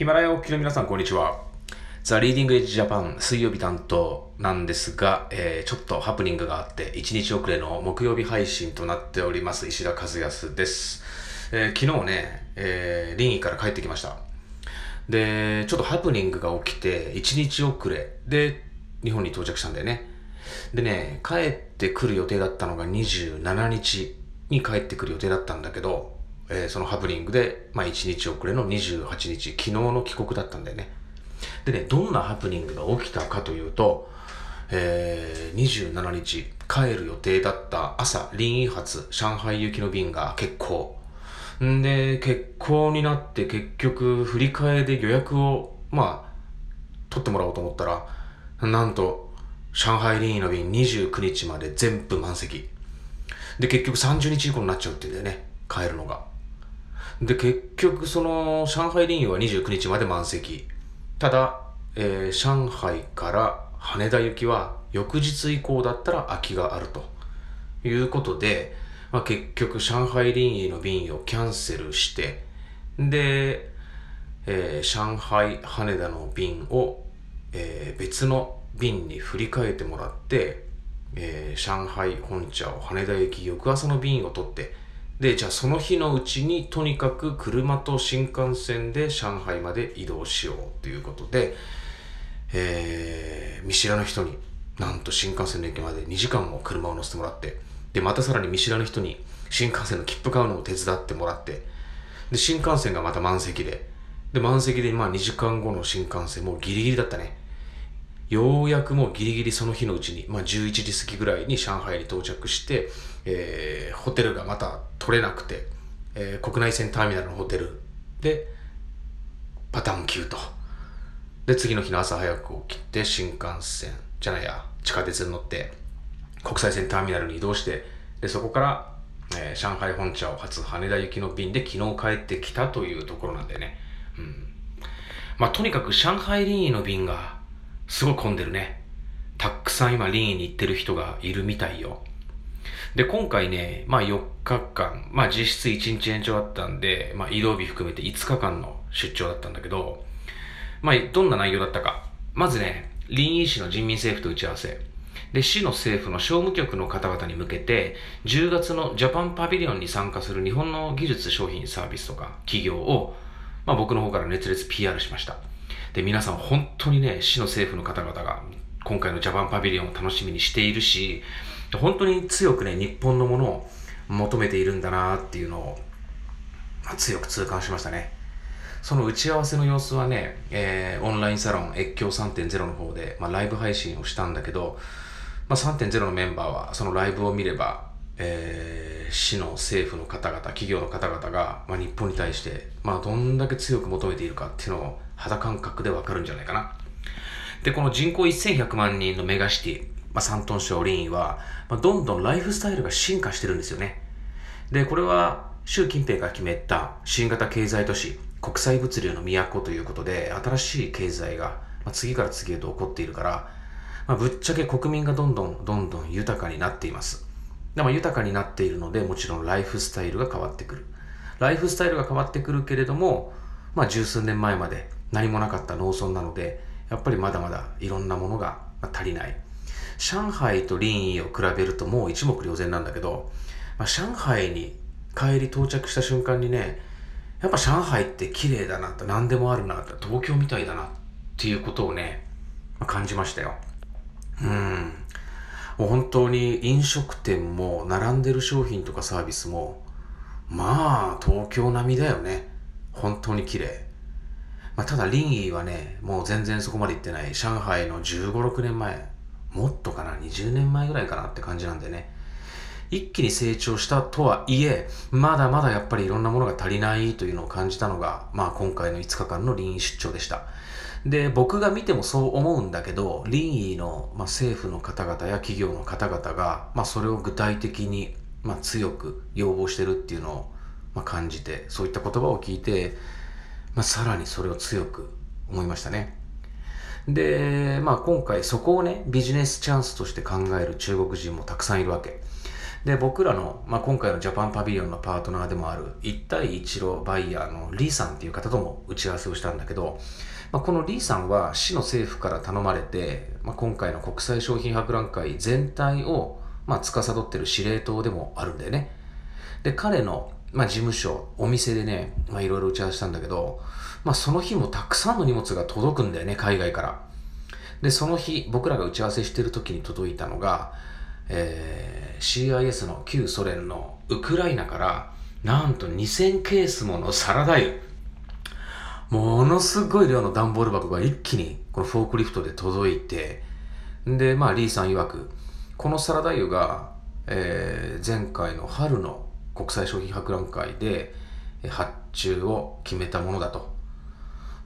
ヒマラヤおきの皆さん、こんにちは。ザ・リーディング・エッジ・ジャパン水曜日担当なんですが、えー、ちょっとハプニングがあって、1日遅れの木曜日配信となっております、石田和康です。えー、昨日ね、えー、臨沂から帰ってきました。で、ちょっとハプニングが起きて、1日遅れで日本に到着したんだよね。でね、帰ってくる予定だったのが27日に帰ってくる予定だったんだけど、えー、そのハプニングで、まあ、1日遅れの28日、昨日の帰国だったんだよね。でね、どんなハプニングが起きたかというと、えー、27日、帰る予定だった朝、臨沂発、上海行きの便が欠航。んで、欠航になって結局、振り替えで予約を、まあ、取ってもらおうと思ったら、なんと、上海臨沂の便29日まで全部満席。で、結局30日以降になっちゃうって言うんだよね。帰るのが。で、結局、その、上海林沂は29日まで満席。ただ、えー、上海から羽田行きは翌日以降だったら空きがあるということで、まあ、結局、上海林沂の便をキャンセルして、で、えー、上海羽田の便を、えー、別の便に振り替えてもらって、えー、上海本茶を羽田行き翌朝の便を取って、で、じゃあその日のうちにとにかく車と新幹線で上海まで移動しようということで、えー、見知らぬ人になんと新幹線の駅まで2時間も車を乗せてもらって、で、またさらに見知らぬ人に新幹線の切符買うのを手伝ってもらって、で、新幹線がまた満席で、で、満席でまあ2時間後の新幹線もうギリギリだったね。ようやくもうギリギリその日のうちに、まあ11時過ぎぐらいに上海に到着して、えー、ホテルがまた取れなくて、えー、国内線ターミナルのホテルでパターン9と。で、次の日の朝早く起きて新幹線じゃないや、地下鉄に乗って国際線ターミナルに移動して、で、そこから、えー、上海本茶を初羽田行きの便で昨日帰ってきたというところなんだよね。うん。まあ、とにかく上海林沂の便がすごい混んでるね。たくさん今林沂に行ってる人がいるみたいよ。で、今回ね、まあ4日間、まあ実質1日延長だったんで、まあ移動日含めて5日間の出張だったんだけど、まあどんな内容だったか。まずね、臨沂市の人民政府と打ち合わせ。で、市の政府の商務局の方々に向けて、10月のジャパンパビリオンに参加する日本の技術、商品、サービスとか企業を、まあ僕の方から熱烈 PR しました。で、皆さん本当にね、市の政府の方々が今回のジャパンパビリオンを楽しみにしているし、本当に強くね、日本のものを求めているんだなっていうのを、ま、強く痛感しましたね。その打ち合わせの様子はね、えー、オンラインサロン越境3.0の方で、まあ、ライブ配信をしたんだけど、まあ、3.0のメンバーはそのライブを見れば、えー、市の政府の方々、企業の方々が、まあ、日本に対して、まあ、どんだけ強く求めているかっていうのを肌感覚でわかるんじゃないかな。で、この人口1100万人のメガシティ、まあ、山東省林沂は、まあ、どんどんライフスタイルが進化してるんですよね。で、これは習近平が決めた新型経済都市、国際物流の都ということで、新しい経済が、まあ、次から次へと起こっているから、まあ、ぶっちゃけ国民がどんどんどんどん豊かになっています。でも豊かになっているので、もちろんライフスタイルが変わってくる。ライフスタイルが変わってくるけれども、まあ十数年前まで何もなかった農村なので、やっぱりまだまだいろんなものが足りない。上海と林沂を比べるともう一目瞭然なんだけど、まあ、上海に帰り到着した瞬間にね、やっぱ上海って綺麗だなって、何でもあるなって、東京みたいだなっていうことをね、まあ、感じましたよ。うん。もう本当に飲食店も並んでる商品とかサービスも、まあ東京並みだよね。本当に綺麗。まあ、ただ林沂はね、もう全然そこまで行ってない。上海の15、6年前、もっとかな、20年前ぐらいかなって感じなんでね。一気に成長したとはいえ、まだまだやっぱりいろんなものが足りないというのを感じたのが、まあ今回の5日間の臨沂出張でした。で、僕が見てもそう思うんだけど、林沂の、まあ、政府の方々や企業の方々が、まあそれを具体的に、まあ強く要望してるっていうのを、まあ、感じて、そういった言葉を聞いて、まあさらにそれを強く思いましたね。で、まあ今回そこをね、ビジネスチャンスとして考える中国人もたくさんいるわけ。で、僕らの、まあ、今回のジャパンパビリオンのパートナーでもある、一対一路バイヤーのリーさんっていう方とも打ち合わせをしたんだけど、まあ、このリーさんは市の政府から頼まれて、まあ、今回の国際商品博覧会全体を、まあ、司ってる司令塔でもあるんだよね。で、彼の、まあ、事務所、お店でね、まあ、いろいろ打ち合わせしたんだけど、まあ、その日もたくさんの荷物が届くんだよね、海外から。で、その日、僕らが打ち合わせしてる時に届いたのが、えー、CIS の旧ソ連のウクライナからなんと2000ケースものサラダ油。ものすごい量の段ボール箱が一気にこのフォークリフトで届いてでまあリーさん曰くこのサラダ油が、えー、前回の春の国際商品博覧会で発注を決めたものだと。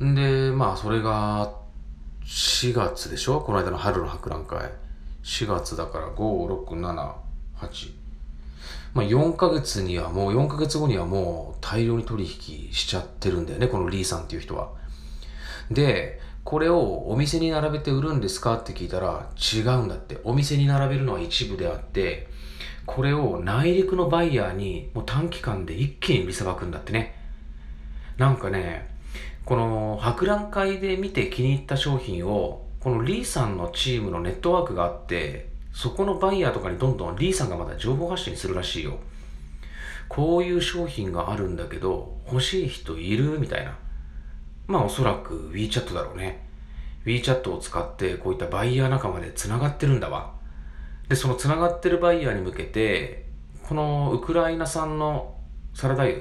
でまあそれが4月でしょ？この間の春の博覧会。4月だから5、6、7、8。まあ4ヶ月にはもう4ヶ月後にはもう大量に取引しちゃってるんだよね、このリーさんっていう人は。で、これをお店に並べて売るんですかって聞いたら違うんだって。お店に並べるのは一部であって、これを内陸のバイヤーにもう短期間で一気に売りさばくんだってね。なんかね、この博覧会で見て気に入った商品をこのリーさんのチームのネットワークがあって、そこのバイヤーとかにどんどんリーさんがまた情報発信するらしいよ。こういう商品があるんだけど、欲しい人いるみたいな。まあおそらく WeChat だろうね。WeChat を使ってこういったバイヤー仲間で繋がってるんだわ。で、その繋がってるバイヤーに向けて、このウクライナ産のサラダ油、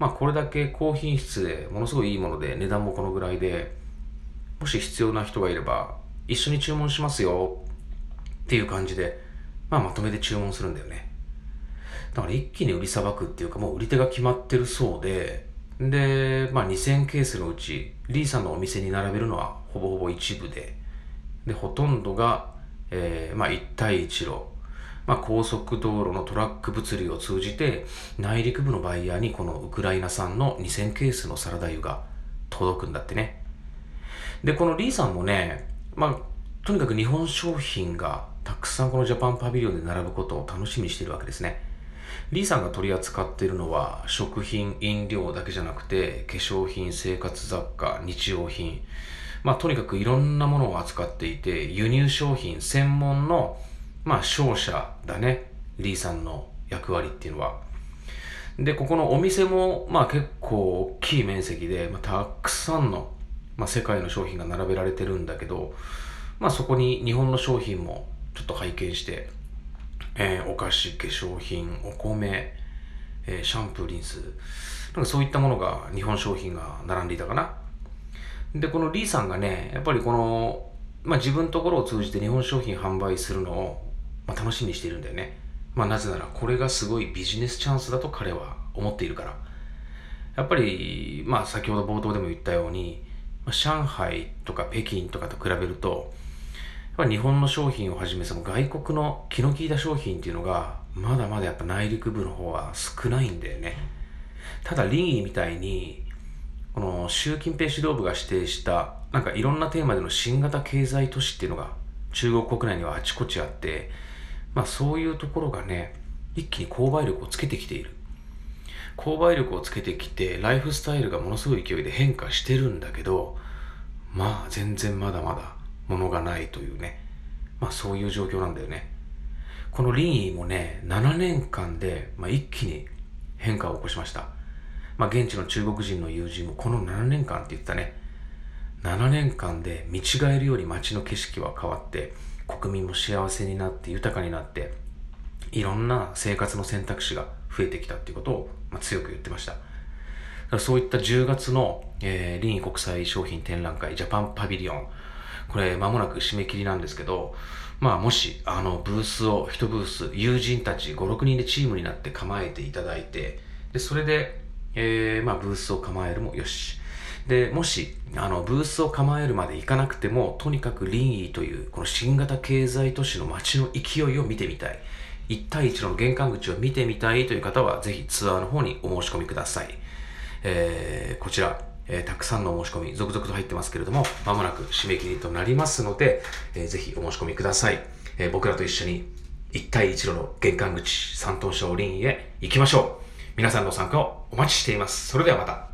まあこれだけ高品質でものすごいいいもので値段もこのぐらいで、もし必要な人がいれば、一緒に注文しますよっていう感じで、まあまとめて注文するんだよね。だから一気に売りさばくっていうかもう売り手が決まってるそうで、で、まあ2000ケースのうち、リーさんのお店に並べるのはほぼほぼ一部で、で、ほとんどが、えー、まあ一対一路、まあ高速道路のトラック物流を通じて、内陸部のバイヤーにこのウクライナ産の2000ケースのサラダ油が届くんだってね。で、このリーさんもね、まあ、とにかく日本商品がたくさんこのジャパンパビリオンで並ぶことを楽しみにしているわけですね。リーさんが取り扱っているのは食品、飲料だけじゃなくて化粧品、生活雑貨、日用品、まあとにかくいろんなものを扱っていて輸入商品専門のまあ商社だね。リーさんの役割っていうのは。で、ここのお店もまあ結構大きい面積で、まあ、たくさんのまあ、世界の商品が並べられてるんだけど、まあ、そこに日本の商品もちょっと拝見して、えー、お菓子、化粧品、お米、えー、シャンプー、リンス、なんかそういったものが日本商品が並んでいたかな。で、このリーさんがね、やっぱりこの、まあ、自分のところを通じて日本商品販売するのを、まあ、楽しみにしているんだよね。まあ、なぜならこれがすごいビジネスチャンスだと彼は思っているから。やっぱり、まあ、先ほど冒頭でも言ったように、上海とか北京とかと比べると、やっぱ日本の商品をはじめその外国の気の利いた商品っていうのがまだまだやっぱ内陸部の方は少ないんだよね。ただ林異みたいにこの習近平指導部が指定したなんかいろんなテーマでの新型経済都市っていうのが中国国内にはあちこちあってまあそういうところがね一気に購買力をつけてきている購買力をつけてきてライフスタイルがものすごい勢いで変化してるんだけどまあ全然まだまだ物がないというね。まあそういう状況なんだよね。このリンイもね7年間で、まあ、一気に変化を起こしました。まあ現地の中国人の友人もこの7年間って言ったね。7年間で見違えるように街の景色は変わって国民も幸せになって豊かになっていろんな生活の選択肢が増えてきたっていうことをまあ、強く言ってました。そういった10月の、えー、臨国際商品展覧会ジャパンパビリオン。これ間もなく締め切りなんですけど、まあもし、あの、ブースを、一ブース、友人たち5、6人でチームになって構えていただいて、で、それで、えー、まあブースを構えるもよし。で、もし、あの、ブースを構えるまで行かなくても、とにかくリンイという、この新型経済都市の街の勢いを見てみたい。1対1の玄関口を見てみたいという方は、ぜひツアーの方にお申し込みください。えー、こちら、えー、たくさんのお申し込み、続々と入ってますけれども、まもなく締め切りとなりますので、えー、ぜひお申し込みください。えー、僕らと一緒に一帯一路の玄関口、山東省林へ行きましょう。皆さんの参加をお待ちしています。それではまた。